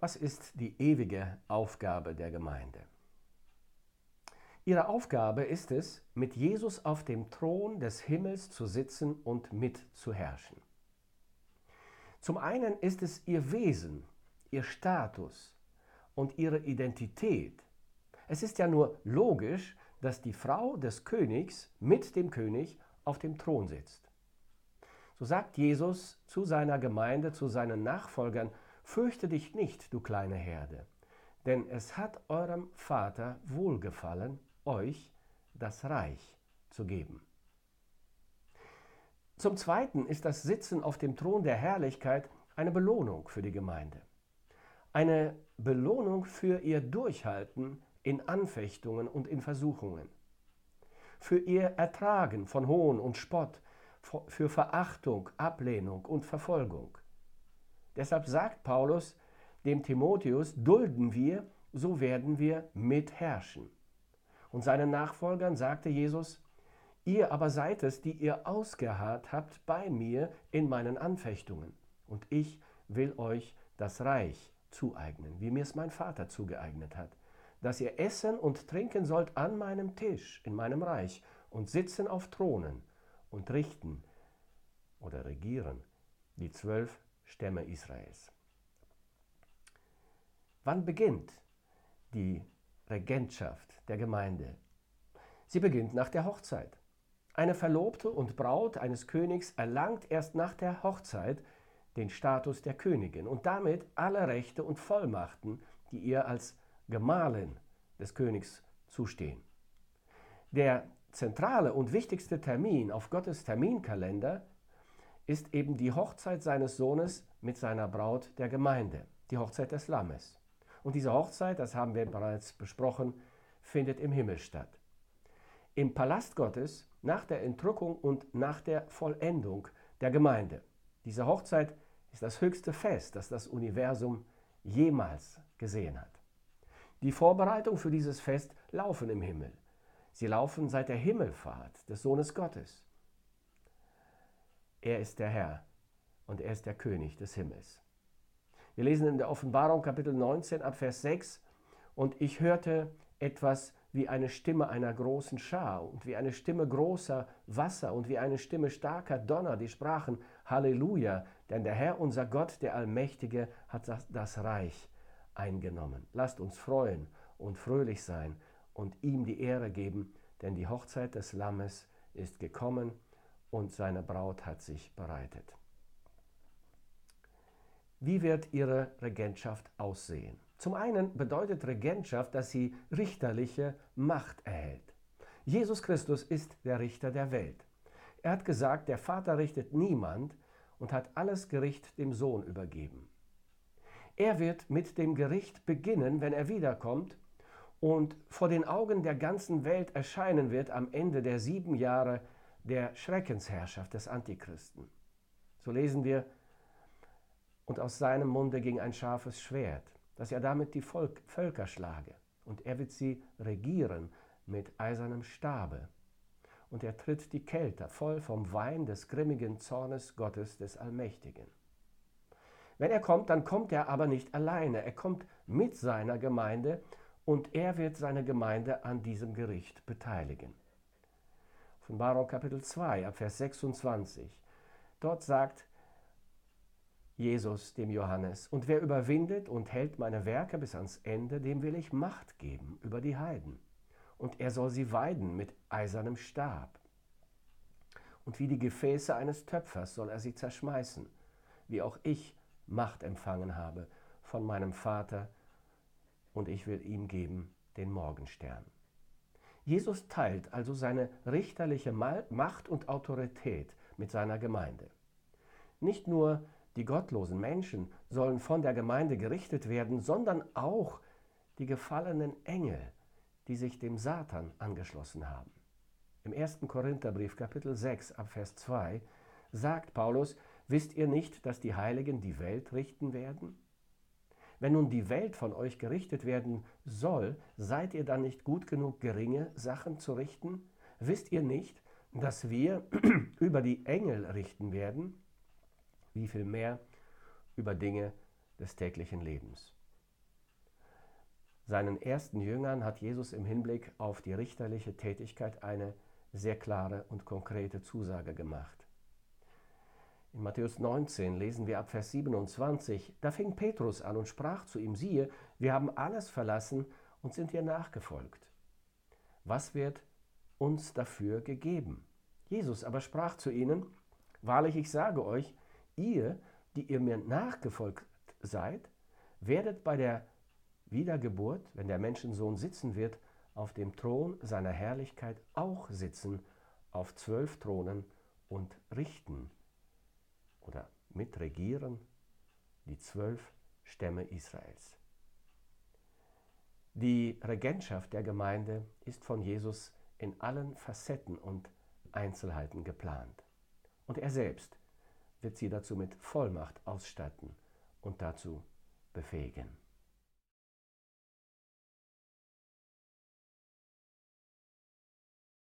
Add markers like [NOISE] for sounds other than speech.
Was ist die ewige Aufgabe der Gemeinde? Ihre Aufgabe ist es, mit Jesus auf dem Thron des Himmels zu sitzen und mitzuherrschen. Zum einen ist es ihr Wesen, ihr Status und ihre Identität. Es ist ja nur logisch, dass die Frau des Königs mit dem König auf dem Thron sitzt. So sagt Jesus zu seiner Gemeinde, zu seinen Nachfolgern, Fürchte dich nicht, du kleine Herde, denn es hat eurem Vater wohlgefallen, euch das Reich zu geben. Zum Zweiten ist das Sitzen auf dem Thron der Herrlichkeit eine Belohnung für die Gemeinde. Eine Belohnung für ihr Durchhalten in Anfechtungen und in Versuchungen. Für ihr Ertragen von Hohn und Spott, für Verachtung, Ablehnung und Verfolgung. Deshalb sagt Paulus dem Timotheus, dulden wir, so werden wir mitherrschen. Und seinen Nachfolgern sagte Jesus, ihr aber seid es, die ihr ausgeharrt habt bei mir in meinen Anfechtungen. Und ich will euch das Reich zueignen, wie mir es mein Vater zugeeignet hat, dass ihr essen und trinken sollt an meinem Tisch in meinem Reich und sitzen auf Thronen und richten oder regieren die zwölf Stämme Israels. Wann beginnt die Regentschaft der Gemeinde? Sie beginnt nach der Hochzeit. Eine Verlobte und Braut eines Königs erlangt erst nach der Hochzeit den Status der Königin und damit alle Rechte und Vollmachten, die ihr als Gemahlin des Königs zustehen. Der zentrale und wichtigste Termin auf Gottes Terminkalender ist eben die Hochzeit seines Sohnes mit seiner Braut der Gemeinde, die Hochzeit des Lammes. Und diese Hochzeit, das haben wir bereits besprochen, findet im Himmel statt. Im Palast Gottes nach der Entrückung und nach der Vollendung der Gemeinde. Diese Hochzeit ist das höchste Fest, das das Universum jemals gesehen hat. Die Vorbereitungen für dieses Fest laufen im Himmel. Sie laufen seit der Himmelfahrt des Sohnes Gottes. Er ist der Herr und er ist der König des Himmels. Wir lesen in der Offenbarung Kapitel 19 ab Vers 6 und ich hörte etwas wie eine Stimme einer großen Schar und wie eine Stimme großer Wasser und wie eine Stimme starker Donner, die sprachen Halleluja, denn der Herr unser Gott, der Allmächtige, hat das Reich eingenommen. Lasst uns freuen und fröhlich sein und ihm die Ehre geben, denn die Hochzeit des Lammes ist gekommen und seine Braut hat sich bereitet. Wie wird ihre Regentschaft aussehen? Zum einen bedeutet Regentschaft, dass sie richterliche Macht erhält. Jesus Christus ist der Richter der Welt. Er hat gesagt, der Vater richtet niemand und hat alles Gericht dem Sohn übergeben. Er wird mit dem Gericht beginnen, wenn er wiederkommt und vor den Augen der ganzen Welt erscheinen wird am Ende der sieben Jahre der Schreckensherrschaft des Antichristen. So lesen wir, und aus seinem Munde ging ein scharfes Schwert, dass er damit die Volk, Völker schlage, und er wird sie regieren mit eisernem Stabe. Und er tritt die Kälte voll vom Wein des grimmigen Zornes Gottes des Allmächtigen. Wenn er kommt, dann kommt er aber nicht alleine, er kommt mit seiner Gemeinde und er wird seine Gemeinde an diesem Gericht beteiligen. Offenbarung Kapitel 2, ab Vers 26. Dort sagt Jesus dem Johannes, und wer überwindet und hält meine Werke bis ans Ende, dem will ich Macht geben über die Heiden. Und er soll sie weiden mit eisernem Stab. Und wie die Gefäße eines Töpfers soll er sie zerschmeißen, wie auch ich Macht empfangen habe von meinem Vater, und ich will ihm geben den Morgenstern. Jesus teilt also seine richterliche Macht und Autorität mit seiner Gemeinde. Nicht nur die gottlosen Menschen sollen von der Gemeinde gerichtet werden, sondern auch die gefallenen Engel, die sich dem Satan angeschlossen haben. Im 1. Korintherbrief Kapitel 6 ab Vers 2 sagt Paulus, wisst ihr nicht, dass die Heiligen die Welt richten werden? Wenn nun die Welt von euch gerichtet werden soll, seid ihr dann nicht gut genug, geringe Sachen zu richten? Wisst ihr nicht, dass wir [CLEARS THROAT] über die Engel richten werden? Wie viel mehr über Dinge des täglichen Lebens? seinen ersten Jüngern hat Jesus im Hinblick auf die richterliche Tätigkeit eine sehr klare und konkrete Zusage gemacht. In Matthäus 19 lesen wir ab Vers 27, da fing Petrus an und sprach zu ihm, siehe, wir haben alles verlassen und sind dir nachgefolgt. Was wird uns dafür gegeben? Jesus aber sprach zu ihnen, wahrlich ich sage euch, ihr, die ihr mir nachgefolgt seid, werdet bei der Wiedergeburt, wenn der Menschensohn sitzen wird, auf dem Thron seiner Herrlichkeit auch sitzen, auf zwölf Thronen und richten oder mitregieren die zwölf Stämme Israels. Die Regentschaft der Gemeinde ist von Jesus in allen Facetten und Einzelheiten geplant. Und er selbst wird sie dazu mit Vollmacht ausstatten und dazu befähigen.